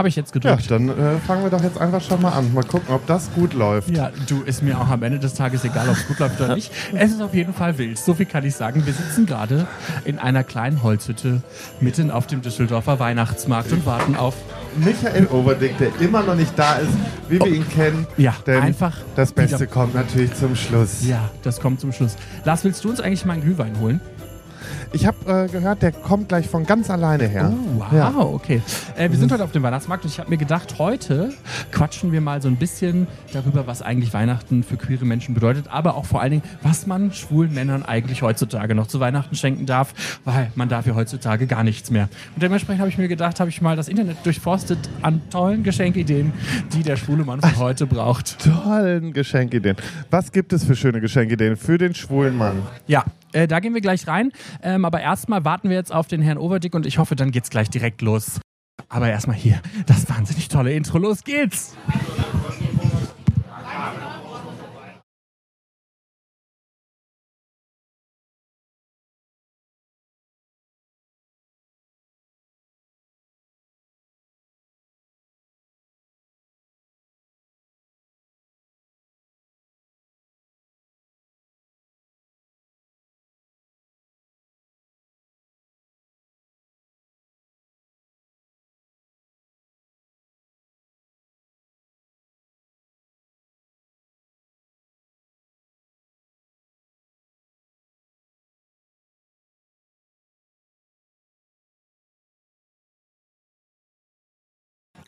Habe ich jetzt Ja, gedrückt. dann äh, fangen wir doch jetzt einfach schon mal an. Mal gucken, ob das gut läuft. Ja, du, ist mir auch am Ende des Tages egal, ob es gut läuft oder nicht. Es ist auf jeden Fall wild. So viel kann ich sagen. Wir sitzen gerade in einer kleinen Holzhütte mitten auf dem Düsseldorfer Weihnachtsmarkt und warten auf. Michael Overdick, der immer noch nicht da ist, wie wir ihn kennen. Ja, denn einfach das Beste kommt natürlich zum Schluss. Ja, das kommt zum Schluss. Lars, willst du uns eigentlich mal einen Glühwein holen? Ich habe äh, gehört, der kommt gleich von ganz alleine her. Oh, wow, Ja. okay. Äh, wir sind heute auf dem Weihnachtsmarkt und ich habe mir gedacht, heute quatschen wir mal so ein bisschen darüber, was eigentlich Weihnachten für queere Menschen bedeutet, aber auch vor allen Dingen, was man schwulen Männern eigentlich heutzutage noch zu Weihnachten schenken darf, weil man darf ja heutzutage gar nichts mehr. Und dementsprechend habe ich mir gedacht, habe ich mal das Internet durchforstet an tollen Geschenkideen, die der schwule Mann von heute braucht. Tollen Geschenkideen. Was gibt es für schöne Geschenkideen für den schwulen Mann? Ja, äh, da gehen wir gleich rein. Ähm, aber erstmal warten wir jetzt auf den Herrn Overdick und ich hoffe, dann geht's gleich direkt los. Aber erstmal hier das wahnsinnig tolle Intro. Los geht's!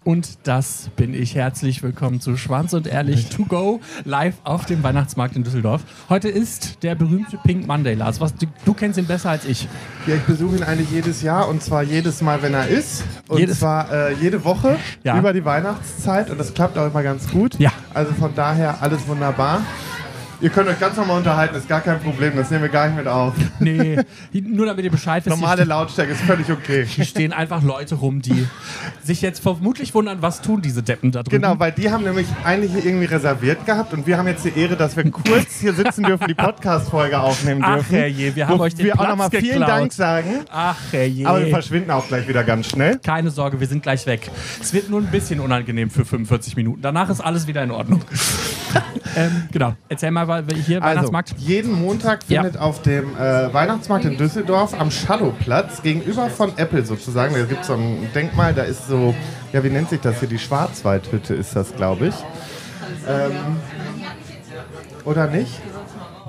Und das bin ich. Herzlich willkommen zu Schwanz und Ehrlich to go live auf dem Weihnachtsmarkt in Düsseldorf. Heute ist der berühmte Pink Monday, Lars. Was, du, du kennst ihn besser als ich. Ja, ich besuche ihn eigentlich jedes Jahr und zwar jedes Mal, wenn er ist. Und Jedes- zwar äh, jede Woche Ja. über die Weihnachtszeit und das klappt auch immer ganz gut. Ja. Also von daher alles wunderbar. Ihr könnt euch ganz normal unterhalten, ist gar kein Problem, das nehmen wir gar nicht mit auf. Nee, nur damit ihr Bescheid wisst. Normale Lautstärke ist völlig okay. Hier stehen einfach Leute rum, die sich jetzt vermutlich wundern, was tun diese Deppen da drüben. Genau, weil die haben nämlich eigentlich hier irgendwie reserviert gehabt und wir haben jetzt die Ehre, dass wir kurz hier sitzen dürfen, die Podcast-Folge aufnehmen Ach dürfen. herrje, wir haben euch den wir auch Platz nochmal vielen geklaut. Dank sagen. Ach herrje. Aber wir verschwinden auch gleich wieder ganz schnell. Keine Sorge, wir sind gleich weg. Es wird nur ein bisschen unangenehm für 45 Minuten. Danach ist alles wieder in Ordnung. ähm, genau. Erzähl mal, weil hier Also, Weihnachtsmarkt. jeden Montag Ja. findet auf dem äh, Weihnachtsmarkt in Düsseldorf am Shadowplatz gegenüber von Apple sozusagen, da gibt es so ein Denkmal, da ist so, ja wie nennt sich das hier, die Schwarzwaldhütte ist das, glaube ich. Ähm, oder nicht?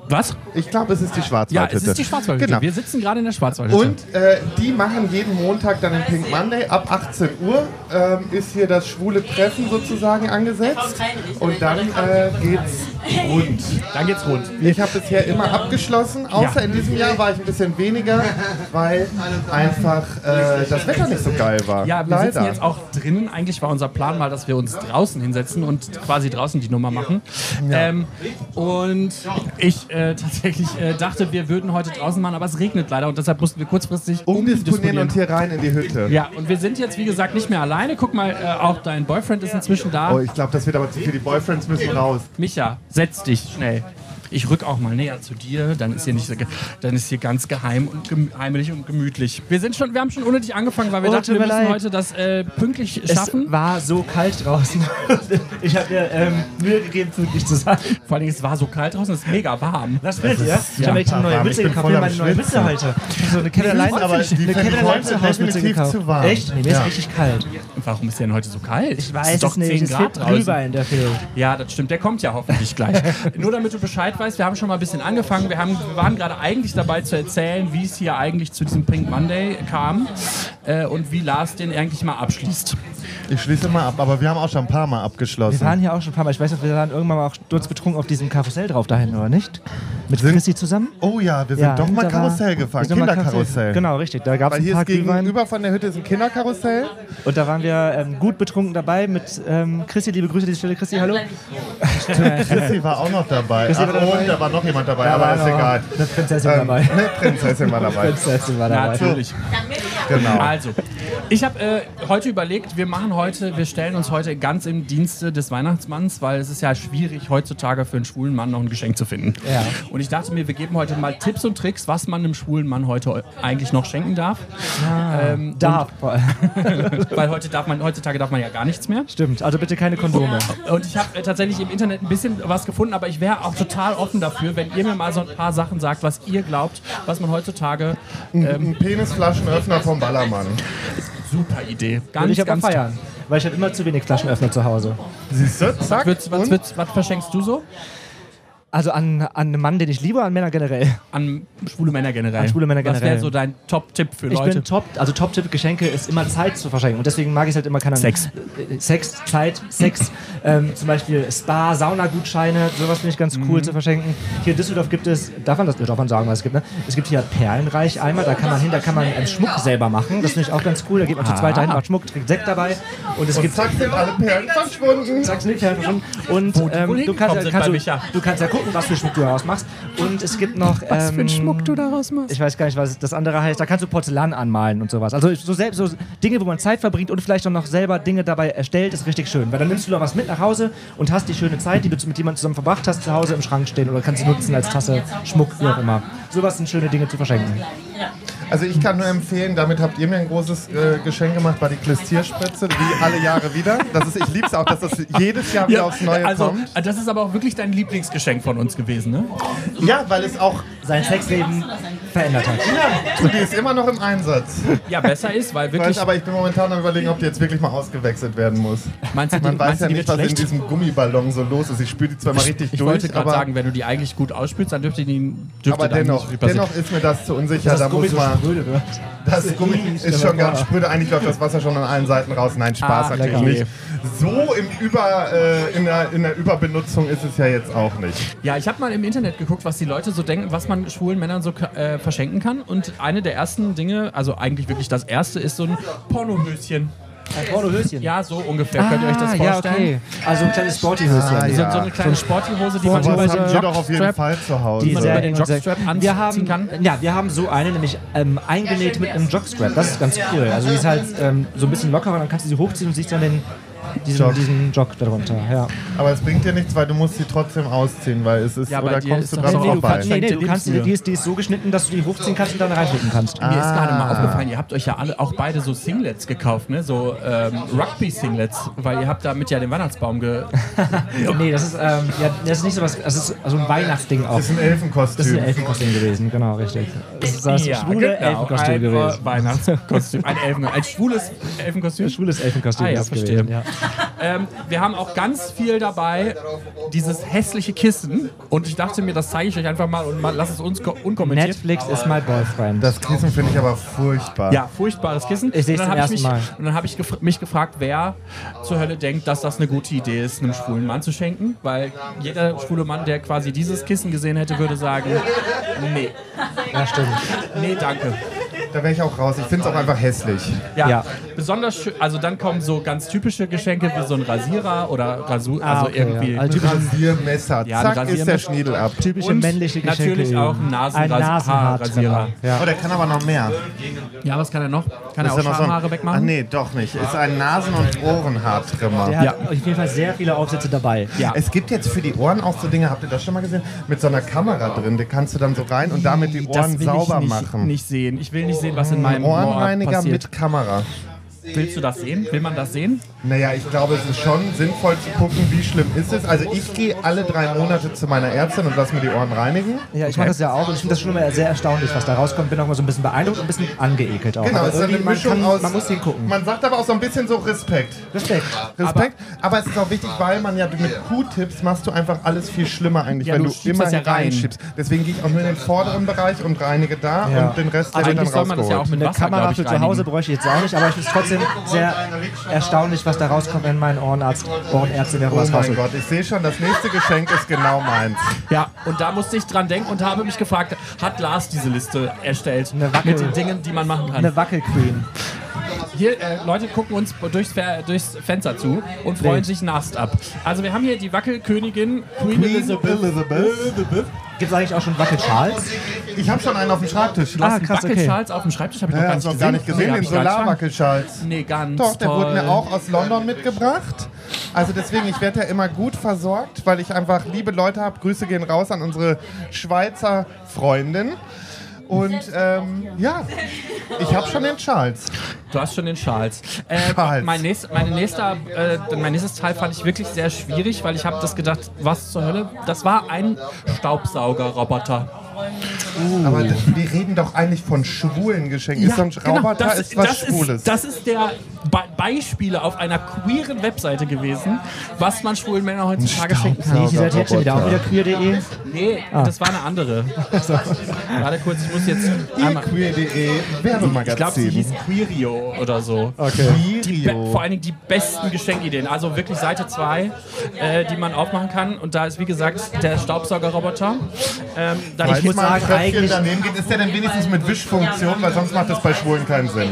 Was? Ich glaube, es ist die Ja, Schwarzwaldhütte. es ist die Schwarzwaldhütte. Genau. Wir sitzen gerade in der Schwarzwaldhütte. Und äh, die machen jeden Montag dann den Pink Monday. Ab 18 Uhr ähm, ist hier das schwule Treffen sozusagen angesetzt. Und dann äh, geht's rund. Dann geht's rund. Ich habe bisher immer abgeschlossen, außer Ja. in diesem Jahr war ich ein bisschen weniger, weil einfach äh, das Wetter nicht so geil war. Ja, wir sitzen Leider. jetzt auch drinnen. Eigentlich war unser Plan mal, dass wir uns draußen hinsetzen und quasi draußen die Nummer machen. Ähm, und ich äh, tatsächlich äh, dachte, wir würden heute draußen machen, aber es regnet leider und deshalb mussten wir kurzfristig umdisponieren und hier rein in die Hütte. Ja, und wir sind jetzt, wie gesagt, nicht mehr alleine. Guck mal, äh, auch dein Boyfriend ist inzwischen da. Oh, ich glaube, das wird aber zu viel. Die Boyfriends müssen raus. Micha, setz dich schnell. Ich rück auch mal näher zu dir, dann ist hier nicht so, dann ist hier ganz geheim und gem heimlich und gemütlich. Wir sind schon, wir haben schon unnötig angefangen, weil wir Oh, dachten, wir müssen leid. heute das äh, pünktlich Es schaffen. war so kalt draußen. ich habe mir ähm, Mühe gegeben, pünktlich zu sein. Vor allem, es war so kalt draußen, es ist mega warm. Das findet ihr? Ich ja, habe eine neue. Ich Mütze gekauft. am meine neue Mütze heute. So eine Kevin Allein, aber eine Kevin ich zu Hausmütze gekauft. zu warm. Echt? Nee, mir Ja. ist richtig kalt. Warum ist denn heute so kalt? Ich weiß es ist doch es nicht. 10 Es Grad draußen. Glühwein, der fehlt. Ja, das stimmt. Der kommt ja hoffentlich gleich. Nur damit du Bescheid weißt, wir haben schon mal ein bisschen angefangen. Wir, haben, wir waren gerade eigentlich dabei zu erzählen, wie es hier eigentlich zu diesem Pink Monday kam äh, und wie Lars den eigentlich mal abschließt. Ich schließe mal ab, aber wir haben auch schon ein paar Mal Wir abgeschlossen. waren hier auch schon ein paar Mal. Ich weiß nicht, wir waren irgendwann mal auch sturzbetrunken auf diesem Karussell drauf dahin, oder nicht? Mit Sind- Chrissy zusammen? Oh ja, wir sind doch mal Karussell gefahren, wir Kinderkarussell. Genau, richtig. Da gab es ein hier paar ist Glühwein. gegenüber von der Hütte ist ein Kinderkarussell. Und da waren wir ähm, gut betrunken dabei mit ähm, Chrissy. Liebe Grüße an die Stelle. Chrissy, hallo. Chrissy war auch noch dabei. Ach, dabei? und da war noch jemand dabei, Da aber war ist egal. Eine Prinzessin Ähm, dabei. Eine Prinzessin war dabei. Prinzessin war dabei. Natürlich. Genau. Also, Ich habe äh, heute überlegt, wir machen heute, wir stellen uns heute ganz im Dienste des Weihnachtsmanns, weil es ist ja schwierig heutzutage für einen schwulen Mann noch ein Geschenk zu finden. Ja. Und ich dachte mir, wir geben heute mal Tipps und Tricks, was man einem schwulen Mann heute eigentlich noch schenken darf. Ähm, Darf. Weil heute darf man, heutzutage darf man ja gar nichts mehr. Stimmt, also bitte keine Kondome. Und ich habe äh, tatsächlich im Internet ein bisschen was gefunden, aber ich wäre auch total offen dafür, wenn ihr mir mal so ein paar Sachen sagt, was ihr glaubt, was man heutzutage. Ein Penisflaschenöffner vom Ballermann. Super Idee. Würde Ganz, ich aber ganz feiern. Weil ich habe immer zu wenig Flaschenöffner zu Hause. Siehst du? Zack. Was, und? wird's, was verschenkst du so? Also an, an einen Mann, den ich liebe, an Männer generell. An schwule Männer generell. An schwule Männer Was generell. wäre so dein Top-Tipp für Ich Leute? bin Top, also Top-Tipp Geschenke ist immer Zeit zu verschenken. Und deswegen mag ich es halt immer keine Sex. Äh, Sex, Zeit, Sex. ähm, zum Beispiel Spa, Saunagutscheine, sowas finde ich ganz cool Mhm. zu verschenken. Hier in Düsseldorf gibt es, darf man das, darf man sagen, was es gibt, ne? Es gibt hier Perlenreich einmal, da kann man hin, da kann man ähm, Schmuck selber machen. Das finde ich auch ganz cool. Da geht man zu zweit dahin, macht Schmuck, trinkt Sekt dabei. Und es Und gibt zack sind alle Perlen verschwunden. Sag's nicht, Herr Verschwunden. Und die ähm, du, kannst, sind kannst du, du kannst ja gucken, was für Schmuck du daraus machst. Und es gibt noch. was für einen ähm, Schmuck du daraus machst? Ich weiß gar nicht, was das andere heißt. Da kannst du Porzellan anmalen und sowas. Also so, selbst, so Dinge, wo man Zeit verbringt und vielleicht auch noch selber Dinge dabei erstellt, ist richtig schön. Weil dann nimmst du noch was mit nach Hause und hast die schöne Zeit, die du mit jemandem zusammen verbracht hast, zu Hause im Schrank stehen oder kannst sie nutzen als Tasse, Schmuck, wie auch immer. Sowas sind schöne Dinge zu verschenken. Also ich kann nur empfehlen, damit habt ihr mir ein großes äh, Geschenk gemacht, war die Klistierspritze, wie alle Jahre wieder. Das ist, ich liebe es auch, dass das jedes Jahr wieder aufs Neue also, kommt. das ist aber auch wirklich dein Lieblingsgeschenk von uns gewesen, ne? Ja, weil es auch, Sein Sexleben verändert hat. ja, die ist immer noch im Einsatz. Ja, besser ist, weil Ich wirklich. weiß, aber ich bin momentan am überlegen, ob die jetzt wirklich mal ausgewechselt werden muss. meinst du, die, Man weiß meinst du, ja die nicht, was in schlecht? diesem Gummiballon so los ist. Ich spüre die zwar mal richtig Ich durch, wollte gerade aber, sagen, wenn du die eigentlich gut ausspülst, dann dürfte die dürfte aber dennoch, dennoch ist mir das zu unsicher. Da muss man, spröde wird. Das Gummi ist schon ganz spröde. Eigentlich läuft das Wasser schon an allen Seiten raus. Nein, Spaß Ah, natürlich nicht. So im Über, äh, in, der, in der Überbenutzung ist es ja jetzt auch nicht. Ja, ich habe mal im Internet geguckt, was die Leute so denken, was man schwulen Männern so äh, verschenken kann. Und eine der ersten Dinge, also eigentlich wirklich das erste, ist so ein Pornohöschen. Ein Pornohöschen. Ja, so ungefähr. Könnt ihr euch das Ah, ja, vorstellen? okay. Also ein kleines Sportyhöschen. Ah, So, ja. so eine kleine Sporthose, die man über den doch auf jeden Jockstrap, Fall zu Hause. die man Sehr über den Jockstrap wir anziehen haben, kann. Ja, wir haben so eine, nämlich ähm, eingenäht mit einem Jockstrap. Das ist ganz cool. Also die ist halt ähm, so ein bisschen lockerer, dann kannst du sie hochziehen und siehst dann den, diesen, Jock. diesen Jock darunter. Ja. Aber es bringt dir nichts, weil du musst sie trotzdem ausziehen, weil es ist, Ja, oder kommst ist du dran so- Nee, du vorbei. kannst, nee, nee, du kannst die, die, ist, die ist so geschnitten, dass du die hochziehen kannst und dann reinflicken kannst. Mir ist gerade Ah. mal aufgefallen, ihr habt euch ja alle auch beide so Singlets gekauft, ne? So ähm, Rugby-Singlets, weil ihr habt damit ja den Weihnachtsbaum ge. Nee, das ist, ähm, ja, das ist nicht so was, das ist so ein Weihnachtsding auch. Das ist ein Das ist Elfenkostüm. ein Elfenkostüm gewesen, genau, richtig. Das ist das schwule Elfenkostüm ein gewesen. Weihnachtskostüm. Ein, Elfen, ein schwules Elfenkostüm. Schwules Elfenkostüm Ah, ja, verstehe. gewesen, ja. Ähm, wir haben auch ganz viel dabei, dieses hässliche Kissen. Und ich dachte mir, das zeige ich euch einfach mal und mal, lass es uns ko- unkommentiert. Netflix ist my boyfriend. Das Kissen finde ich aber furchtbar. Ja, furchtbares Kissen. Ich Und dann zum ersten mich, Mal. Und dann habe ich gef mich gefragt, wer zur Hölle denkt, dass das eine gute Idee ist, einem schwulen Mann zu schenken. Weil jeder schwule Mann, der quasi dieses Kissen gesehen hätte, würde sagen, nee, ja, stimmt. nee, danke. Da wäre ich auch raus. Ich finde es auch einfach hässlich. Ja, Ja. besonders schön, also dann kommen so ganz typische Geschenke wie so ein Rasierer oder Rasur, Ah, also okay, irgendwie. ja. Also typische, Rasiermesser. Ja, ein Zack, ist der Rasiermesser. Schniedel ab. typische Und männliche Geschenke. natürlich auch ein ein Nasenras- Nasenhaartrenner. Haarrasierer. Ja. Oh, der kann aber noch mehr. Ja, was kann er noch? Kann er auch noch so ein- Schamhaare Ach wegmachen? nee, doch nicht. Ist ein Nasen- und Ohrenhaartrimmer. Der hat Ja. auf jeden Fall sehr viele Aufsätze dabei. Ja. Es gibt jetzt für die Ohren auch so Dinge, habt ihr das schon mal gesehen? Mit so einer Kamera drin, die kannst du dann so rein und damit die das Ohren will sauber ich nicht, machen. nicht sehen. Ich will nicht sehen, was in meinem Ohr Ohrenreiniger passiert. mit Kamera. Willst du das sehen? Will man das sehen? Naja, ich glaube, es ist schon sinnvoll zu gucken, wie schlimm ist es. Also ich gehe alle drei Monate zu meiner Ärztin und lasse mir die Ohren reinigen. Ja, ich mache das ja auch und ich finde das schon immer sehr erstaunlich, was da rauskommt. Bin auch mal so ein bisschen beeindruckt und ein bisschen angeekelt auch. Genau, Aber es ist eine irgendwie, man, Mischung kann, aus... man muss hingucken. Man sagt aber auch so ein bisschen so Respekt. Respekt. Respekt, aber, es ist auch wichtig, weil man ja mit Q-Tips machst du einfach alles viel schlimmer eigentlich, Ja, wenn du du, immer das ja rein. reinschiebst. Deswegen gehe ich auch nur in den vorderen Bereich und reinige da Ja. und den Rest Also wird dann eigentlich soll man das ja auch rausgeholt. mit Eine Wasser, Kamera für zu Hause bräuchte ich jetzt auch nicht, aber ich finde es trotzdem sehr erstaunlich, was da rauskommt, wenn mein Ohrenarzt, Ohrenärztin mir Oh was mein rausholt. Gott, ich sehe schon, das nächste Geschenk ist genau meins. Ja, und da musste ich dran denken und habe mich gefragt, hat Lars diese Liste erstellt mit den Dingen, die man machen kann? Eine Wackelqueen. Hier, äh, Leute gucken uns durchs, durchs Fenster zu und freuen sich Nast ab. Also wir haben hier die Wackelkönigin Queen, Queen Elizabeth. Elizabeth. Gibt es eigentlich auch schon Wackelschals? Ich habe schon einen auf dem Schreibtisch. Ah, Einen krass, okay. Wackelschals auf dem Schreibtisch habe ich Ja, noch gar hast nicht du noch gar nicht gesehen, den ich gar nicht. Solarwackelschals. Nee, ganz Doch, der toll. wurde mir auch aus London mitgebracht. Also deswegen, ich werde ja immer gut versorgt, weil ich einfach liebe Leute habe. Grüße gehen raus an unsere Schweizer Freundin. Und ähm, ja, ich habe schon den Charles. Du hast schon den Charles. Äh, Charles. Mein, nächst, meine nächster, äh, mein nächstes Teil fand ich wirklich sehr schwierig, weil ich habe das gedacht, was zur Hölle? Das war ein Staubsaugerroboter. Aber wir reden doch eigentlich von schwulen Geschenken. ist so ein Roboter genau. das, ist was das Schwules. Ist, das ist der Be Beispiele auf einer queeren Webseite gewesen, was man schwulen Männern heutzutage schenken kann. Nee, die seid jetzt schon wieder auch wieder queer.de. Nee, das war eine andere. Warte kurz, ich muss jetzt einmal. Queer.de Ich glaube, sie Werbemagazin. hieß Queerio oder so. Okay. Die be vor allen Dingen die besten Geschenkideen. Also wirklich Seite 2, äh, die man aufmachen kann. Und da ist, wie gesagt, der Staubsaugerroboter. Ähm, dann Weil ich muss mal ein sagen, Tröpfchen eigentlich- daneben geht, ist der denn wenigstens mit Wischfunktion, weil sonst macht das bei Schwulen keinen Sinn.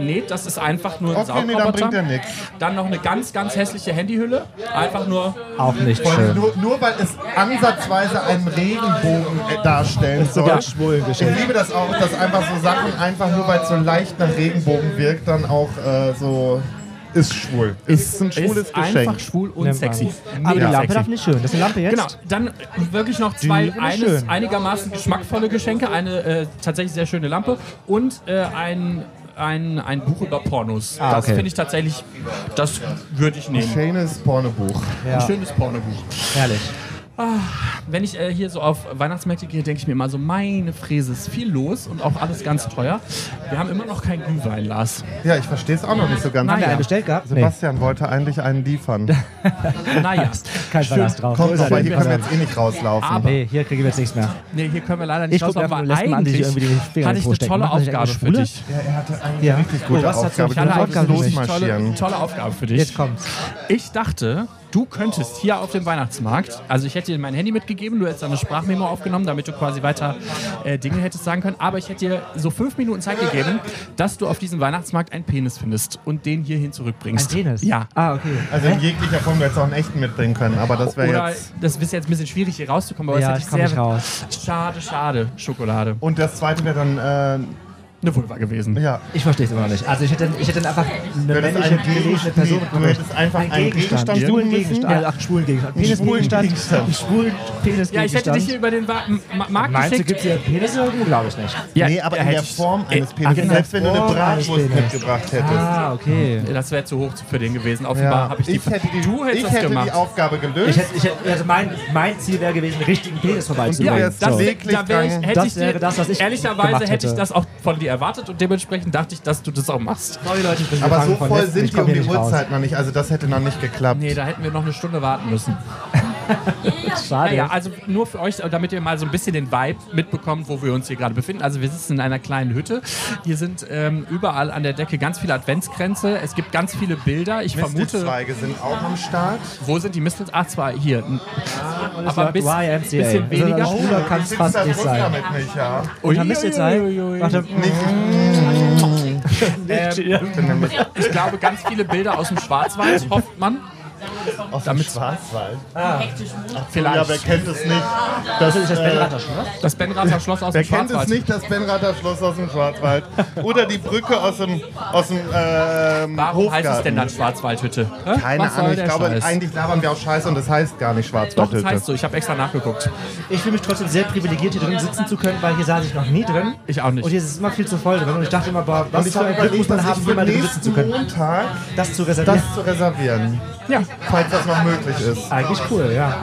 nee, das ist einfach nur ein Okay, nee, dann bringt er nichts. Dann noch eine ganz, ganz hässliche Handyhülle. Einfach nur. Auch nicht schön. Nur, nur weil es ansatzweise einen Regenbogen äh, darstellen soll. sogar schwulen ich liebe das auch, dass einfach so Sachen einfach nur weil es so leicht nach Regenbogen wirkt, dann auch äh, so ist schwul. Ist ein schwules ist Geschenk. einfach schwul und man. sexy. Aber die Mega Lampe sexy. darf nicht schön. Das ist eine Lampe jetzt? Genau, dann wirklich noch zwei eines, einigermaßen geschmackvolle Geschenke, eine äh, tatsächlich sehr schöne Lampe und äh, ein, ein, ein Buch über Pornos. Ah, das okay. finde ich tatsächlich, das würde ich nehmen. Schönes Pornobuch. Ja, Ein schönes Pornobuch. herrlich. Wenn ich äh, hier so auf Weihnachtsmärkte gehe, denke ich mir immer so, meine Fräse ist viel los und auch alles ganz teuer. Wir haben immer noch kein Glühwein, Lars. Ja, ich verstehe es auch noch nicht so ganz. Haben wir einen bestellt gehabt? Nee, Sebastian wollte eigentlich einen liefern. Naja, kein Verlass drauf. Kommt weil denn? hier können wir jetzt eh nicht rauslaufen. Aber- Nee, hier kriegen wir jetzt nichts mehr. nee, hier können wir leider nicht Ich rauslaufen, an, sich eigentlich irgendwie die Finger hatte ich eine tolle Aufgabe für dich. ja, er hatte eine Ja. richtig gute Oh, Aufgabe. für Du eine. Tolle, tolle Aufgabe für dich. Jetzt kommt's. Ich dachte, du könntest hier auf dem Weihnachtsmarkt, also ich hätte dir mein Handy mitgegeben, du hättest dann eine Sprachmemo aufgenommen, damit du quasi weiter äh, Dinge hättest sagen können, aber ich hätte dir so fünf Minuten Zeit gegeben, dass du auf diesem Weihnachtsmarkt einen Penis findest und den hierhin zurückbringst. Ein Penis? Ja. Ah, okay. Also in jeglicher Form, du hättest auch einen echten mitbringen können, aber das wäre Oder jetzt... das ist jetzt ein bisschen schwierig hier rauszukommen, aber Ja, das ich hätte ich nicht sehr raus. schade, schade Schokolade. Und das zweite wäre dann, äh, Eine Vulva gewesen. ja, Ich verstehe es immer noch nicht. Also ich hätte, ich hätte dann einfach eine männliche, gelesene Person nee, du hättest einfach einen Gegenstand einen schwulen. Gegenstand. Ja. Ach, einen schwulen Gegenstand. Penis schwulen Gegenstand. Schwulen Penis Ja, ich hätte dich hier über den Markt Meinst du, geschickt. gibt es hier Penis irgendwo? Glaube ich nicht. Ja, nee, aber ja, in der Form eines Äh, Penis. der Selbst wenn du eine Bratwurst mitgebracht hättest. Ah, okay. Das wäre zu hoch für den gewesen. Offenbar Ja, habe ich die. ich hätte die, du hättest ich das hätte gemacht. die Aufgabe gelöst. Ich hätte, ich hätte, also mein, mein Ziel wäre gewesen, einen richtigen Penis vorbeizubringen. wärst das, wäre das, was ich Ehrlicherweise hätte ich das auch von dir erwartet und dementsprechend dachte ich, dass du das auch machst. Sorry Leute, ich bin aber so voll sind die um die. Uhrzeit noch nicht. Also das hätte noch nicht geklappt. Nee, da hätten wir noch eine Stunde warten müssen. Schade. Naja, also nur für euch, damit ihr mal so ein bisschen den Vibe mitbekommt, wo wir uns hier gerade befinden. Also wir sitzen in einer kleinen Hütte. Hier sind ähm, überall an der Decke ganz viele Adventskränze. Es gibt ganz viele Bilder. Ich vermute, Mistelzweige sind auch am Start. wo sind die Mistel? Ah, zwei hier. das aber war bis- YMCA. bisschen weniger. Also, schwuler kann es fast da nicht sein. mit nicht, ja. Und haben Mist jetzt Uiuiuiui. Warte. Ähm, ich glaube, ganz viele Bilder aus dem Schwarzwald, hofft man. Aus Damit- dem Schwarzwald. Vielleicht. Ja, wer kennt es nicht? Das, Das ist das äh, Benrather Schloss. Das Benrather Schloss aus Wer dem kennt es Schwarzwald. nicht, das Benrather Schloss aus dem Schwarzwald? Oder die Brücke aus dem, aus dem ähm, Warum Hofgarten. heißt es denn dann Schwarzwaldhütte? Hä? Keine Was Ahnung, ich glaube, Scheiß? eigentlich labern wir auch Scheiße und das heißt gar nicht Doch, Schwarzwaldhütte. das heißt so. Ich habe extra nachgeguckt. Ich fühle mich trotzdem sehr privilegiert, hier drin sitzen zu können, weil hier saß ich noch nie drin. Ich auch nicht. Und hier ist es immer viel zu voll drin. Und ich dachte immer, boah, was für ein Glück muss man haben, hier mal drin sitzen zu können. Montag Das zu reservieren. das zu reservieren, Ja. Falls das noch möglich ist. Eigentlich cool, ja.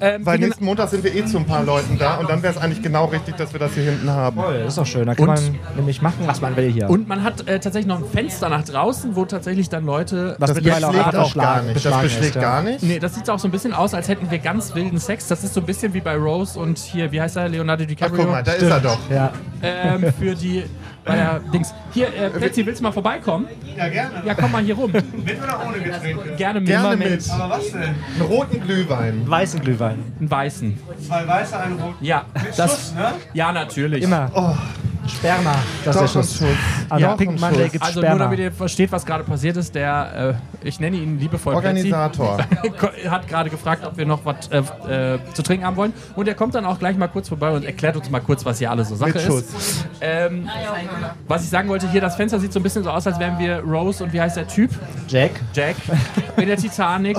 Ähm, Weil nächsten Montag sind wir eh zu ein paar Leuten da und dann wäre es eigentlich genau richtig, dass wir das hier hinten haben. Toll, das ist doch schön. Da kann Und- man nämlich machen, was man will hier. und man hat äh, tatsächlich noch ein Fenster nach draußen, wo tatsächlich dann Leute. Was Das beschlägt auch auch gar nicht. Das beschlägt ist, ja. gar nicht. Nee, das sieht auch so ein bisschen aus, als hätten wir ganz wilden Sex. Das ist so ein bisschen wie bei Rose und hier, wie heißt er, Leonardo Ach, DiCaprio. guck mal, da ist er doch. Ja. ähm, für die bei der Dings. Hier, äh, Petsy, willst du mal vorbeikommen? Ja, gerne. Ja, komm mal hier rum. Mit oder ohne Getränke? Gerne mit. Gerne mit. Aber was denn? Einen roten Glühwein. Weißen Glühwein. Einen weißen. Zwei weiße, ein rot. Ja, Schuss, das. ne? Ja, natürlich. Immer. Sperma. Das ist der Schuss. Am Ja, Pink Monday gibt es Also nur damit ihr versteht, was gerade passiert ist, der, äh, ich nenne ihn liebevoll Plätzi, Organisator. hat gerade gefragt, ob wir noch was äh, äh, zu trinken haben wollen. Und er kommt dann auch gleich mal kurz vorbei und erklärt uns mal kurz, was hier alles so Sache Mit ist. Ähm, was ich sagen wollte, hier das Fenster sieht so ein bisschen so aus, als wären wir Rose und wie heißt der Typ? Jack. Jack. In der Titanic,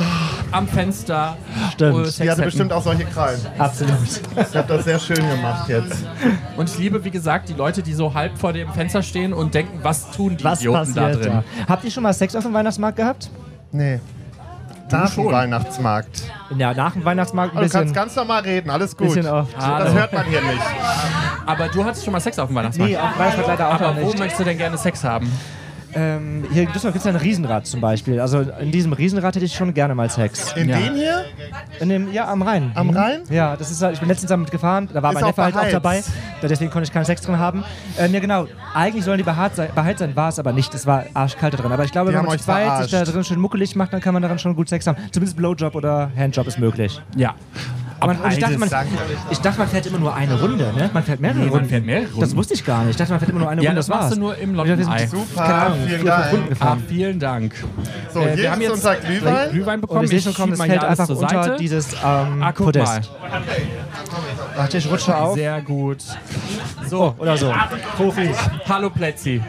am Fenster. Stimmt. Sex Die hatte bestimmt auch solche Krallen. Absolut. Ich habe das sehr schön gemacht jetzt. Und ich liebe, wie gesagt, die Leute, die so halb vor dem Fenster stehen und denken, was tun die Was Idioten da drin? da? Habt ihr schon mal Sex auf dem Weihnachtsmarkt gehabt? Nee. Nach dem. Weihnachtsmarkt. Ja, nach dem Weihnachtsmarkt ein Also du bisschen. kannst ganz normal reden, alles gut. bisschen oft. Das Hallo. hört man hier nicht. Aber du hattest schon mal Sex auf dem Weihnachtsmarkt. Nee, auf dem Weihnachtsmarkt leider auch Aber noch wo nicht. möchtest du denn gerne Sex haben? Ähm, hier in Düsseldorf gibt es ja ein Riesenrad zum Beispiel. Also in diesem Riesenrad hätte ich schon gerne mal Sex. In Ja. den hier? In dem, ja, am Rhein. Am Mhm. Rhein? Ja, das ist halt, ich bin letztens damit gefahren, da war Ist mein Neffe halt auch dabei. Da- Deswegen konnte ich keinen Sex drin haben. Ähm, ja, genau. Eigentlich sollen die behaart sein, beheizt sein, war es aber nicht. Es war arschkalt da drin. Aber ich glaube, Die wenn man zweit sich da drin schön muckelig macht, dann kann man daran schon gut Sex haben. Zumindest Blowjob oder Handjob ist möglich. Ja. Aber man, und ich, dachte, man, ich dachte, man fährt immer nur eine Runde, ne? Man fährt mehrere Nee, man Runden. fährt mehrere Runden. Das wusste ich gar nicht. Ich dachte, man fährt immer nur eine Ja, Runde. das machst war's. du nur im Und ich dachte, wir Lottenei. sind Super, Ahnung, vielen Dank. Runden Ah, gefahren. vielen Dank. So, Äh, hier wir haben jetzt unser Glühwein. Glühwein Und bekommen. wir sehen Ich schon kommen, mal fällt einfach zur unter Seite. dieses ähm, Ah, Podest. Warte, ich rutsche auf. Sehr gut. So, Oder so. Profis. hallo Plätzi.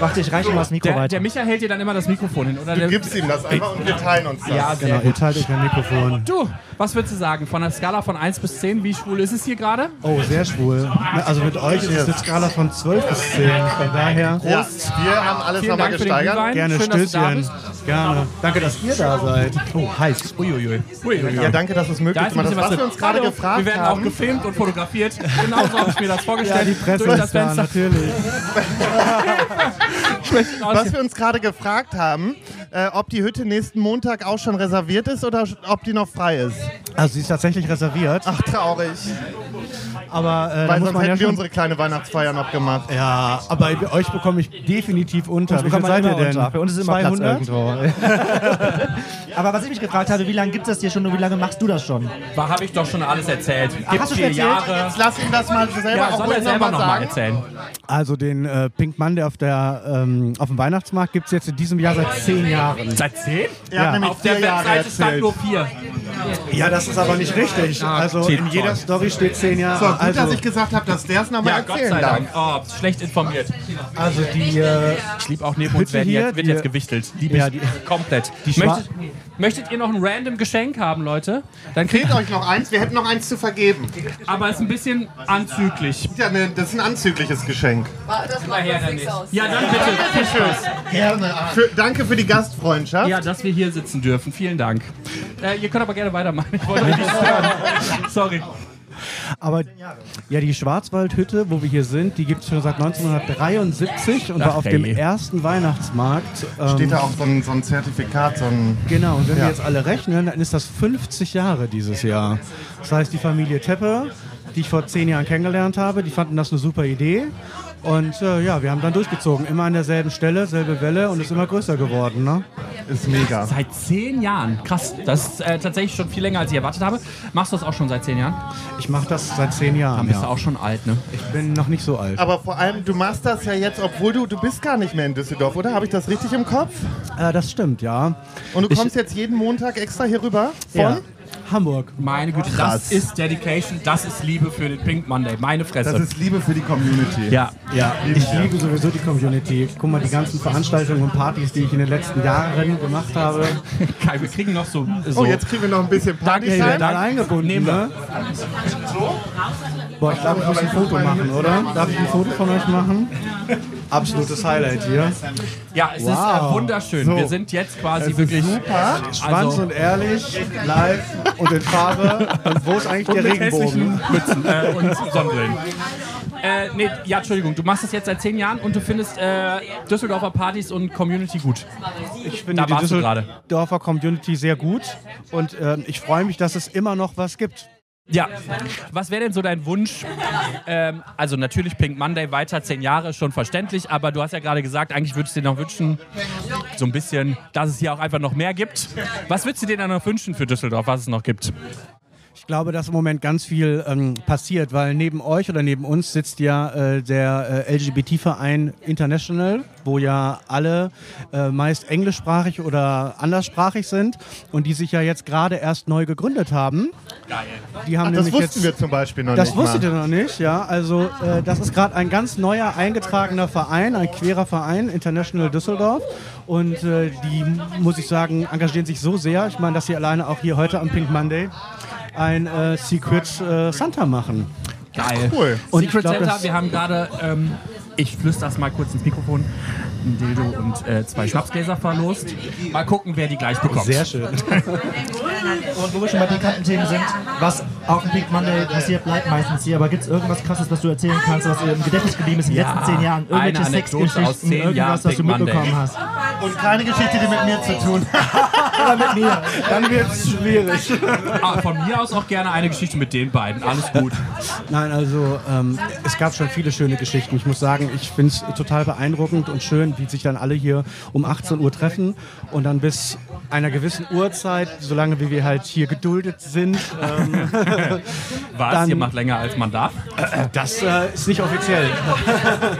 Warte, ich reiche mal das Mikro Der, weiter. der Micha hält dir dann immer das Mikrofon hin, oder? Du Der, gibst ihm das einfach und wir teilen uns das. ja, Genau, ihr teilt euch mein Mikrofon. Du, was würdest du sagen? Von der Skala von 1 bis 10, wie schwul ist es hier gerade? Oh, sehr schwul. Also mit euch ist es eine Skala von 12 bis 10. Von daher Ja, wir haben alles Vielen nochmal Dank für den gesteigert. Gerne Schön, dass du da Stößchen. bist. Gerne. Danke, dass ihr da seid. Oh, heiß. Uiuiui. Uiuiui. Ja, danke, dass du es Da möglich ist gemacht bisschen hast. was wir uns gerade gefragt Wir werden auch haben. gefilmt und fotografiert. Genauso habe ich mir das vorgestellt. Ja, die Presse Durch das ist da, Fenster. natürlich. Was wir uns gerade gefragt haben, äh, ob die Hütte nächsten Montag auch schon reserviert ist oder ob die noch frei ist. Also sie ist tatsächlich reserviert, Ach, traurig. aber äh, da Weil muss sonst man ja hätten wir unsere kleine Weihnachtsfeier noch gemacht. Ja, aber bei euch bekomme ich definitiv unter. Wie viel seid ihr denn? unter. Bei uns ist immer Platz 200? irgendwo. Aber was ich mich gefragt habe, wie lange gibt es das hier schon und wie lange machst du das schon? Da habe ich doch schon alles erzählt. Gibt hast du vier schon erzählt? Jahre. Jetzt lass ihn das mal selber Ja, auch soll ruhig er selber noch noch mal mal sagen. erzählen? Also den äh, Pink Monday auf, der, ähm, auf dem Weihnachtsmarkt gibt es jetzt in diesem Jahr seit 10 Jahren. Seit 10? Er hat Ja. nämlich Auf der vier Jahre Webseite stand erzählt. nur 4. Ja, das ist aber nicht richtig. Also zehn in jeder. Story steht 10 Jahre. So, gut, also, dass ich gesagt habe, dass der es nochmal Ja, Gott erzählen sei darf. Dank. Oh, schlecht informiert. also die... Äh, Ich liebe auch neben uns Hütte werden hier, jetzt, wird die- jetzt gewichtelt. Liebe Ja, ich die- komplett. die Schwa- möchtet, möchtet ihr noch ein random Geschenk haben, Leute? Dann kriegt Fehlt euch noch eins? Wir hätten noch eins zu vergeben. aber es ist ein bisschen anzüglich. Ja, ne, das ist ein anzügliches Geschenk. Das macht her nichts aus. Ja, dann bitte. Viel Spaß. Gerne. Für, danke für die Gastfreundschaft. Ja, dass wir hier sitzen dürfen. Vielen Dank. Äh, ihr könnt aber gerne weitermachen. Ich wollte euch nicht stören. Sorry. Aber ja, die Schwarzwaldhütte, wo wir hier sind, die gibt es schon seit 1973 und Ach, war auf dem hey. ersten Weihnachtsmarkt. ähm, Steht da auch so ein, so ein Zertifikat, so ein... Genau, und wenn Ja. wir jetzt alle rechnen, dann ist das 50 Jahre dieses Jahr. Das heißt, die Familie Teppe, die ich vor 10 Jahren kennengelernt habe, die fanden das eine super Idee. Und äh, ja, wir haben dann durchgezogen. Immer an derselben Stelle, selbe Welle und ist immer größer geworden. Ne? Ist mega. Seit zehn Jahren. Krass. Das ist äh, tatsächlich schon viel länger, als ich erwartet habe. Machst du das auch schon seit zehn Jahren? Ich mache das seit 10 Jahren. Dann bist du Ja. auch schon alt, ne? Ich bin noch nicht so alt. Aber vor allem, du machst das ja jetzt, obwohl du, du bist gar nicht mehr in Düsseldorf, oder? Habe ich das richtig im Kopf? Äh, das stimmt, ja. Und du Ich- kommst jetzt jeden Montag extra hier rüber? Von? Ja. Hamburg. Meine Güte, Krass. das ist Dedication, das ist Liebe für den Pink Monday. Meine Fresse. Das ist Liebe für die Community. ja. Ja, ich liebe sowieso die Community. Guck mal, die ganzen Veranstaltungen und Partys, die ich in den letzten Jahren gemacht habe. Kai, wir kriegen noch so. so. Oh, jetzt kriegen wir noch ein bisschen Danke, Party. Die werden Dank. alle eingebunden, Nehmen wir. ne? Boah, ich glaube, ich muss ein Foto machen, oder? Darf ich ein Foto von euch machen? Absolutes Highlight hier. Ja, es ist Wow. äh, wunderschön. So. Wir sind jetzt quasi Es ist wirklich. super. Schwanz Also- und ehrlich, live und in Farbe. Und wo ist eigentlich Und der Regenbogen? Mützen äh, und Sonnenbrillen. Äh, nee, ja, Entschuldigung, du machst das jetzt seit zehn Jahren und du findest äh, Düsseldorfer Partys und Community gut. Ich finde Da die. Düsseldorfer Community sehr gut. Und ähm, ich freue mich, dass es immer noch was gibt. Ja. Was wäre denn so dein Wunsch? Ähm, also natürlich Pink Monday weiter, zehn Jahre, ist schon verständlich, aber du hast ja gerade gesagt, eigentlich würdest du dir noch wünschen, so ein bisschen, dass es hier auch einfach noch mehr gibt. Was würdest du dir dann noch wünschen für Düsseldorf, was es noch gibt? Ich glaube, dass im Moment ganz viel ähm, passiert, weil neben euch oder neben uns sitzt ja äh, der äh, LGBT-Verein International, wo ja alle äh, meist englischsprachig oder anderssprachig sind und die sich ja jetzt gerade erst neu gegründet haben. Geil. Die haben Ach, das wussten jetzt, wir zum Beispiel noch Das nicht. wusstet mal. ihr noch nicht, ja. Also äh, das ist gerade ein ganz neuer eingetragener Verein, ein querer Verein, International Düsseldorf. Und äh, die, muss ich sagen, engagieren sich so sehr. Ich meine, dass sie alleine auch hier heute am Pink Monday ein äh, Secret äh, Santa machen. Geil. Cool. Und ich Secret glaub, Santa, wir haben gerade, ähm, ich flüster das mal kurz ins Mikrofon, ein Dildo und äh, zwei Schnapsgläser verlost. Mal gucken, wer die gleich bekommt. Sehr schön. Und wo wir schon bei pikanten Themen sind, was auf dem Pink Monday passiert, bleibt meistens hier. Aber gibt es irgendwas Krasses, was du erzählen kannst, was im Gedächtnis geblieben ist in den Ja, letzten zehn Jahren? Irgendwelche Sexgeschichten, irgendwas, was du mitbekommen Monday. hast? Und keine Geschichte, die mit mir zu tun hat. Oder mit mir. Dann wird es schwierig. Ah, von mir aus auch gerne eine Geschichte mit den beiden. Alles gut. Nein, also ähm, es gab schon viele schöne Geschichten. Ich muss sagen, ich finde es total beeindruckend und schön, wie sich dann alle hier um 18 Uhr treffen und dann bis einer gewissen Uhrzeit, solange wie wir halt hier geduldet sind, ähm, Was? Dann- Ihr macht länger als man darf? das äh, ist nicht offiziell.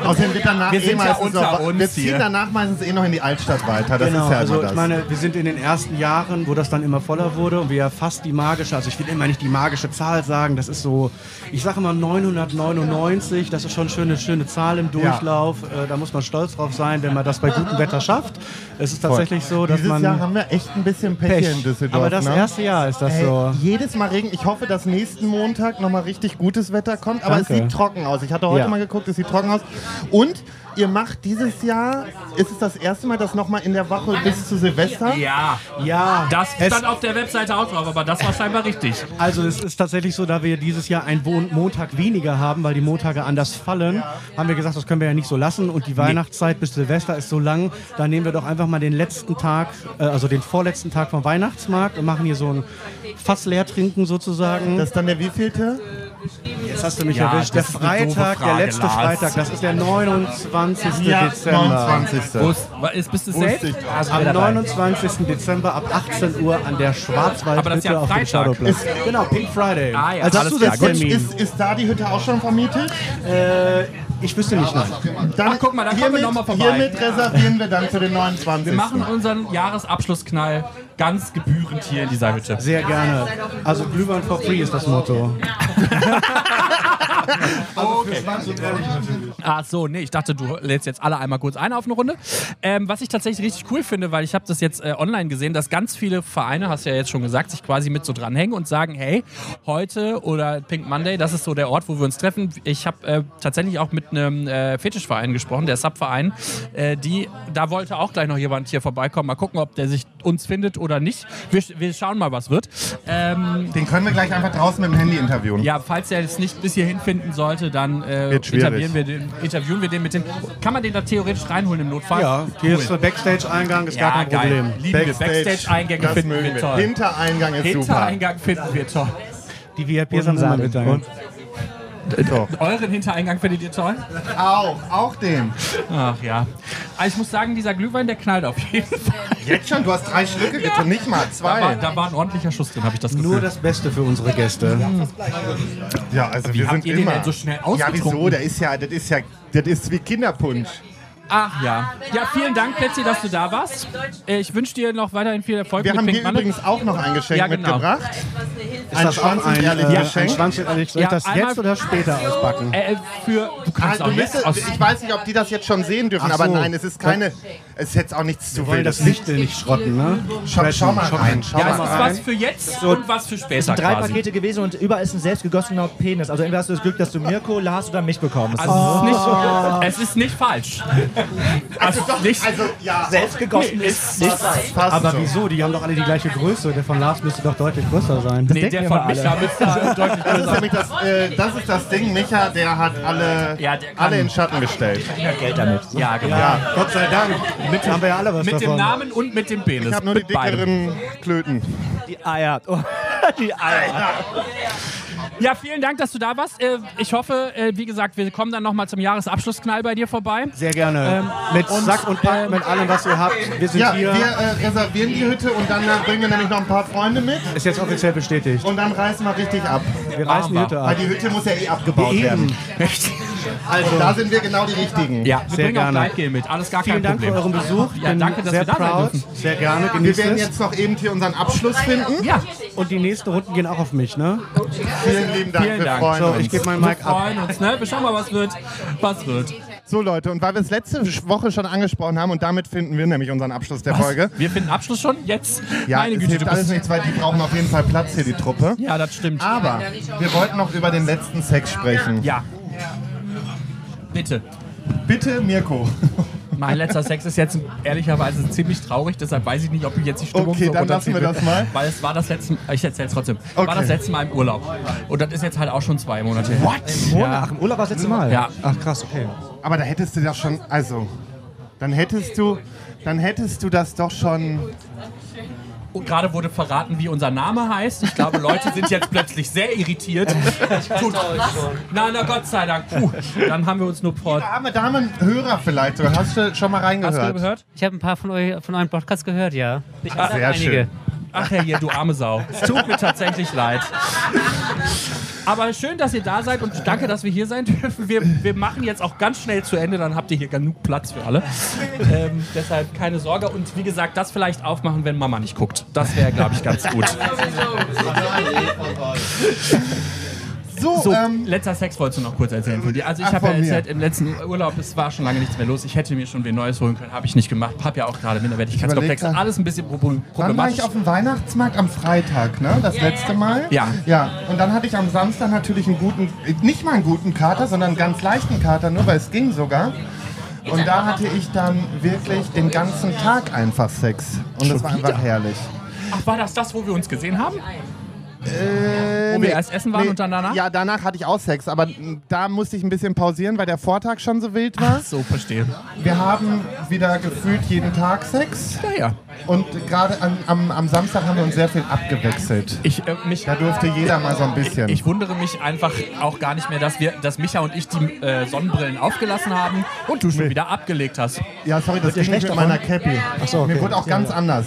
Außerdem wird danach Wir eh sind ja meistens unter noch, uns Wir ziehen hier. danach meistens eh noch in die Altstadt weiter. Das Genau, ist ja also immer ich das. meine, wir sind in den ersten Jahren, wo das dann immer voller wurde und wir ja fast die magische, also ich will immer nicht die magische Zahl sagen, das ist so, ich sage immer 999, das ist schon eine schöne, schöne Zahl im Durchlauf, äh, da muss man stolz drauf sein, wenn man das bei gutem Wetter schafft. Es ist tatsächlich so, dass Dieses man... Jahr haben wir echt ein bisschen Pech, hier in Düsseldorf. Aber das ne? Erste Jahr ist das Ey, so. Jedes Mal Regen. Ich hoffe, dass nächsten Montag nochmal richtig gutes Wetter kommt. Aber Danke. es sieht trocken aus. Ich hatte heute Ja. mal geguckt, es sieht trocken aus. Und ihr macht dieses Jahr, ist es das erste Mal, dass nochmal in der Woche bis zu Silvester? Ja. Ja, Das es, stand auf der Webseite auch drauf, aber das war scheinbar richtig. also es ist tatsächlich so, da wir dieses Jahr einen Mon- Montag weniger haben, weil die Montage anders fallen, haben wir gesagt, das können wir ja nicht so lassen und die Weihnachtszeit bis Silvester ist so lang, da nehmen wir doch einfach mal den letzten Tag, äh, also den vorletzten Tag vom Weihnachtsmarkt und machen hier so ein Fass leer trinken sozusagen. Das ist dann der wievielte? Jetzt hast du mich Ja, erwischt. Der Freitag, Frage, der letzte Lars. Freitag, das ist der 29. Dezember. 29. Wo ist, wa- ist, bist du safe? ich. Am 29. Dezember ab 18 Uhr an der Schwarzwaldhütte Aber das ist ja auf dem. Shadowplatz. Genau, Pink Friday. Ah, ja, Als alles Zusatztermin. Ist, ist da die Hütte auch schon vermietet? Äh, ich wüsste nicht, nein. Dann Ach, guck mal, da kommen wir hiermit, noch mal vorbei. Hiermit reservieren wir dann für den 29. Wir machen unseren Jahresabschlussknall ganz gebührend hier in dieser Hütte. Sehr gerne. Also Glühwein for free ist das Motto. Ach so, nee, ich dachte, du lädst jetzt alle einmal kurz ein auf eine Runde. Ähm, was ich tatsächlich richtig cool finde, weil ich habe das jetzt äh, online gesehen, dass ganz viele Vereine, hast du ja jetzt schon gesagt, sich quasi mit so dranhängen und sagen, hey, heute oder Pink Monday, das ist so der Ort, wo wir uns treffen. Ich habe äh, tatsächlich auch mit einem äh, Fetischverein gesprochen, der Subverein, äh, die, da wollte auch gleich noch jemand hier vorbeikommen, mal gucken, ob der sich uns findet oder nicht. Wir, wir schauen mal, was wird. Ähm, Den können wir gleich einfach draußen mit dem Handy interviewen. ja, falls er es nicht bis hierhin finden sollte, dann äh, interviewen, wir den, interviewen wir den mit dem. Kann man den da theoretisch reinholen im Notfall? Ja, hier ist der Backstage-Eingang, ist gar Ja, kein geil. Problem. Lieben. Backstage-Eingänge das finden wir toll. Hintereingang ist super. Hintereingang finden wir toll. Die VIPs mit Und so. Euren Hintereingang findet ihr toll? Auch, auch den. Ach ja. Aber ich muss sagen, dieser Glühwein, der knallt auf jeden Fall. Jetzt schon, du hast drei Schlücke getrunken, nicht mal Da war, zwei. da war ein ordentlicher Schuss drin, habe ich das Gefühl. Nur das Beste für unsere Gäste. Ja, also Wie wir habt sind ihr den immer. denn so schnell ja, ausgetrunken? wieso? Der ist ja, das ist ja, das ist wie Kinderpunsch. Ach ja. Ja, vielen Dank, Plätzi, dass du da warst. Äh, Ich wünsche dir noch weiterhin viel Erfolg Wir mit haben Pink hier Monday. übrigens auch noch ein Geschenk Ja, genau. mitgebracht. Ist Ein das auch ein, äh, ein Geschenk. schwanzehrlich? Soll ich Ja, das jetzt oder später auspacken? Äh, für, du kannst Ah, auch jetzt aus... ich weiß nicht, ob die das jetzt schon sehen dürfen, Ach aber so. nein, es ist keine. Es ist jetzt auch nichts zu wollen das. Licht nicht schrotten, ne? Schau, schau mal rein, schau Ja, es ist was für jetzt und was für später Drei quasi. Pakete gewesen und überall ist ein selbstgegossener Penis. Also entweder hast du das Glück, dass du Mirko, Lars oder mich bekommst. Also es, ist nicht, es ist nicht falsch. Also nicht, Also, ja, selbstgegossen Nee, ist nicht. passt Aber so. wieso? Die haben doch alle die gleiche Größe. Der von Lars müsste doch deutlich größer sein. nee, denken der von Micha müsste deutlich Das ist nämlich das, äh, das ist das Ding. Micha, der hat alle, Ja, der kann- alle in Schatten gestellt. Geld damit. Ja, genau. Ja, Gott sei Dank. Mit haben wir ja alle was Mit davon. dem Namen und mit dem Penis. Ich habe nur die dickeren Klöten. Die Eier. Oh, die Eier. Ja, vielen Dank, dass du da warst. Äh, Ich hoffe, äh, wie gesagt, wir kommen dann nochmal zum Jahresabschlussknall bei dir vorbei. Sehr gerne. Ähm, mit Sack und Pack, mit allem, was ihr habt. Wir sind Ja, hier. wir äh, reservieren die Hütte und dann äh, bringen wir nämlich noch ein paar Freunde mit Ist jetzt offiziell bestätigt. und dann reißen wir richtig ab. Wir reißen die wir. Hütte Weil ab. die Hütte muss ja eh abgebaut Eben. werden. Also da sind wir genau die richtigen. Ja, wir Sehr bringen auch gerne. Gleitgel mit. Alles gar Vielen kein Dank für Problem. euren Besuch. Ja, danke, dass sehr wir da sein proud. dürfen. Sehr gerne. Wir Genießt werden es. jetzt noch eben hier unseren Abschluss finden. Ja, Und die nächsten Runden gehen auch auf mich, ne? Vielen lieben Dank, Vielen wir Dank. freuen So, uns. ich gebe meinen wir Mic ab. freuen uns. Ne? Wir schauen mal, was wird. Was wird. So Leute, und weil wir es letzte Woche schon angesprochen haben und damit finden wir nämlich unseren Abschluss der Folge. Wir finden Abschluss schon jetzt. Ja, Meine es Güte, hilft du alles bist. nichts, weil die brauchen auf jeden Fall Platz hier, die Truppe. Ja, das stimmt. Aber wir wollten noch über den letzten Sex sprechen. Ja. Bitte. Bitte, Mirko. Mein letzter Sex ist jetzt ehrlicherweise ziemlich traurig, deshalb weiß ich nicht, ob ich jetzt die Stimmung Okay, so dann lassen wir das mal. Weil es war das letzte ich erzähl's trotzdem, Okay. war das letzte Mal im Urlaub. Und das ist jetzt halt auch schon zwei Monate her. What? Monat, ach, im Urlaub war das letzte Mal? Ja. Ach, krass, okay. Aber da hättest du das schon, also, dann hättest du, dann hättest du das doch schon. Und gerade wurde verraten, wie unser Name heißt. Ich glaube, Leute sind jetzt plötzlich sehr irritiert. Tut Na, na Gott sei Dank. Puh. Dann haben wir uns nur vor. Da haben wir, da haben wir einen Hörer vielleicht sogar. Hast du schon mal Hast du reingehört? gehört? Ich habe ein paar von, euch, von euren Podcasts gehört, ja. Ich Ah, sehr einige. schön. Ach ja, hier, du arme Sau. Es tut mir tatsächlich leid. Aber schön, dass ihr da seid und danke, dass wir hier sein dürfen. Wir, wir machen jetzt auch ganz schnell zu Ende, dann habt ihr hier genug Platz für alle. Ähm, deshalb keine Sorge. Und wie gesagt, das vielleicht aufmachen, wenn Mama nicht guckt. Das wäre, glaube ich, ganz gut. So, So, ähm, letzter Sex wolltest du noch kurz erzählen von dir. Also ich habe ja erzählt, im letzten Urlaub, es war schon lange nichts mehr los. Ich hätte mir schon wen Neues holen können, habe ich nicht gemacht. Habe ja auch gerade Minderwertigkeitskomplex. Alles ein bisschen pro- wann war problematisch. ich auf dem Weihnachtsmarkt? Am Freitag, ne? Das letzte Mal? Ja. Ja, und dann hatte ich am Samstag natürlich einen guten, nicht mal einen guten Kater, sondern einen ganz leichten Kater, nur weil es ging sogar. Und da hatte ich dann wirklich den ganzen Tag einfach Sex. Und das war einfach herrlich. Ach, war das das, wo wir uns gesehen haben? Äh, Wo wir erst essen waren und dann danach? Ja, danach hatte ich auch Sex, aber da musste ich ein bisschen pausieren, weil der Vortag schon so wild war. So, verstehe. Wir haben wieder gefühlt jeden Tag Sex Ja, ja. und gerade am, am, am Samstag haben wir uns sehr viel abgewechselt. Ich, äh, mich, Da durfte jeder mal so ein bisschen. ich wundere mich einfach auch gar nicht mehr, dass wir, dass Micha und ich die äh, Sonnenbrillen aufgelassen haben und du schon wieder abgelegt hast. ja, sorry, das ging nicht schlecht mit meiner Cappy. Ach so, okay. Mir wurde auch ganz anders.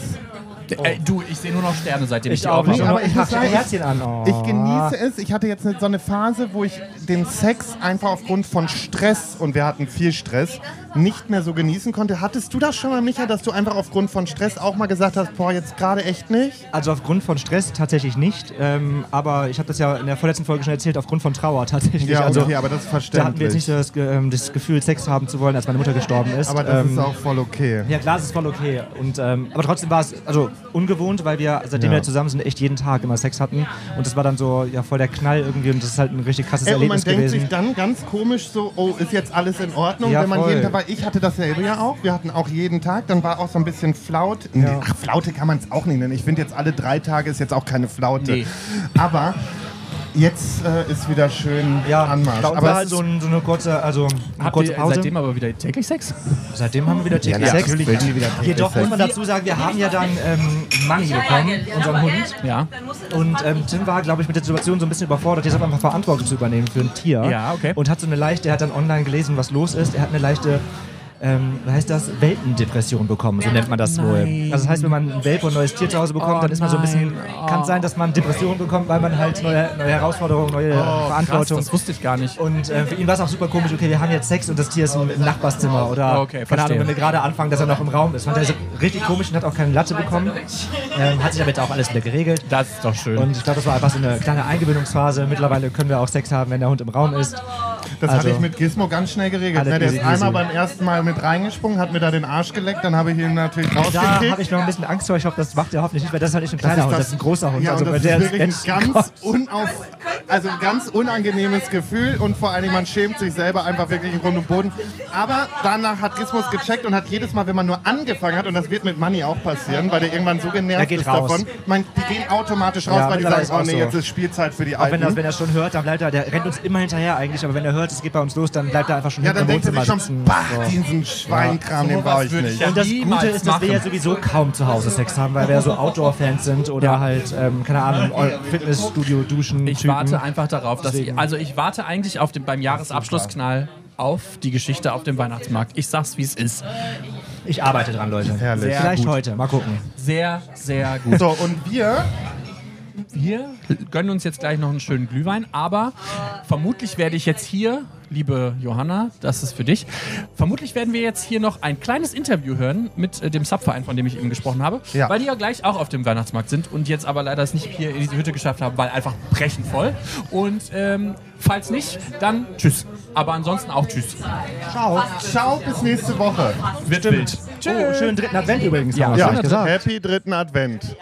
Äh, du, ich sehe nur noch Sterne, seitdem ich, Ich die auch nicht, aber ich muss sagen, Herzchen an. Oh. Ich genieße es. Ich hatte jetzt so eine Phase, wo ich den Sex einfach aufgrund von Stress, und wir hatten viel Stress, nicht mehr so genießen konnte. Hattest du das schon mal, Micha, dass du einfach aufgrund von Stress auch mal gesagt hast, boah, jetzt gerade echt nicht? Also aufgrund von Stress tatsächlich nicht. Ähm, aber ich habe das ja in der vorletzten Folge schon erzählt, aufgrund von Trauer tatsächlich. Ja, also, okay, aber das ist da hatten wir jetzt verständlich. nicht das, ähm, das Gefühl, Sex haben zu wollen, als meine Mutter gestorben ist. Aber das ähm, ist auch voll okay. Ja, klar, es ist voll okay. Und, ähm, aber trotzdem war es also ungewohnt, weil wir, seitdem Ja. wir zusammen sind, echt jeden Tag immer Sex hatten. Und das war dann so ja, voll der Knall irgendwie und das ist halt ein richtig krasses Ey, und man Erlebnis denkt gewesen. sich dann ganz komisch so, oh, ist jetzt alles in Ordnung? Ja, wenn man voll. jeden Tag, ich hatte dasselbe ja auch. Wir hatten auch jeden Tag, dann war auch so ein bisschen Flaut. Nee, Ja. Ach, Flaute kann man es auch nicht nennen. Ich finde jetzt alle drei Tage ist jetzt auch keine Flaute. Nee. Aber jetzt äh, ist wieder schön ja, Anmarsch. bei uns Aber war es halt ist- so, ein, so eine kurze, also eine Habt kurze Pause. seitdem aber wieder täglich Sex? Seitdem haben wir wieder ja, täglich Sex. natürlich will die wieder täglich Jedoch Sex. muss man dazu sagen, wir haben ja dann ähm, Money bekommen, unseren Hund. Ja. Und ähm, Tim war, glaube ich, mit der Situation so ein bisschen überfordert, jetzt einfach Verantwortung zu übernehmen für ein Tier. Ja, okay. Und hat so eine leichte, er hat dann online gelesen, was los ist. Er hat eine leichte, ähm, heißt das, Weltendepression bekommen, so nennt man das wohl. nein. Also das heißt, wenn man ein Welpe und ein neues Tier zu Hause bekommt, Oh dann ist man so ein bisschen, nein. kann sein, dass man Depressionen bekommt, weil man halt neue, neue Herausforderungen, neue Oh, Krass, Verantwortung. das wusste ich gar nicht. Und äh, für ihn war es auch super komisch, okay, wir haben jetzt Sex und das Tier ist im, im Nachbarzimmer oder Okay, keine. Ahnung, wenn wir gerade anfangen, dass er noch im Raum ist. Fand er so richtig komisch und hat auch keine Latte bekommen. Ähm, hat sich aber jetzt auch alles wieder geregelt. Das ist doch schön. Und ich glaube, das war einfach so eine kleine Eingewöhnungsphase. Mittlerweile können wir auch Sex haben, wenn der Hund im Raum ist. Das Also- hatte ich mit Gizmo ganz schnell geregelt. Ne? Der ist einmal beim ersten Mal mit reingesprungen, hat mir da den Arsch geleckt, dann habe ich ihn natürlich Da habe rausgekriegt. ich noch ein bisschen Angst vor. Ich hoffe, das macht er hoffentlich nicht, weil das ist halt nicht ein kleiner Hund, das ist ein großer Hund. Ja, also das ist wirklich ein ganz, unauf, also ein ganz unangenehmes Gefühl und vor allen Dingen, man schämt sich selber einfach wirklich in Grund und Boden. Aber danach hat Gizmos gecheckt und hat jedes Mal, wenn man nur angefangen hat, und das wird mit Money auch passieren, weil der irgendwann so Er genervt ist raus. davon, mein, die gehen automatisch raus, Ja, weil die sagen, oh nee, so. jetzt ist Spielzeit für die Auch wenn, Alten. das, wenn er schon hört, dann bleibt er, der rennt uns immer hinterher eigentlich, aber wenn er hört, hört, es geht bei uns los, dann bleibt er einfach schon Ja, hinten dann im denkt er Wohnzimmer sich schon, sitzen. bah, So. diesen Schweinkram, den Sowas brauche ich nicht. ja Und das Gute ist, dass wir ja sowieso kaum zu Hause Sex haben, weil wir ja so Outdoor-Fans sind oder halt, ähm, keine Ahnung, Fitnessstudio, Duschen. Ich Typen. warte einfach darauf, dass ich, also ich warte eigentlich auf den, beim Jahresabschlussknall auf die Geschichte auf dem Weihnachtsmarkt. Ich sag's, wie es ist. Ich arbeite dran, Leute. Herrlich. Sehr Vielleicht gut. heute, mal gucken. Sehr, sehr gut. So, und wir Wir gönnen uns jetzt gleich noch einen schönen Glühwein, aber vermutlich werde ich jetzt hier, liebe Johanna, das ist für dich, vermutlich werden wir jetzt hier noch ein kleines Interview hören mit äh, dem Subverein, von dem ich eben gesprochen habe, Ja. weil die ja gleich auch auf dem Weihnachtsmarkt sind und jetzt aber leider es nicht hier in die Hütte geschafft haben, weil einfach brechend voll. Und ähm, falls nicht, dann tschüss. Aber ansonsten auch tschüss. Ciao. ciao bis nächste Woche. Wird wild. Oh, schönen dritten Advent übrigens. Ja, ja. Happy dritten Advent.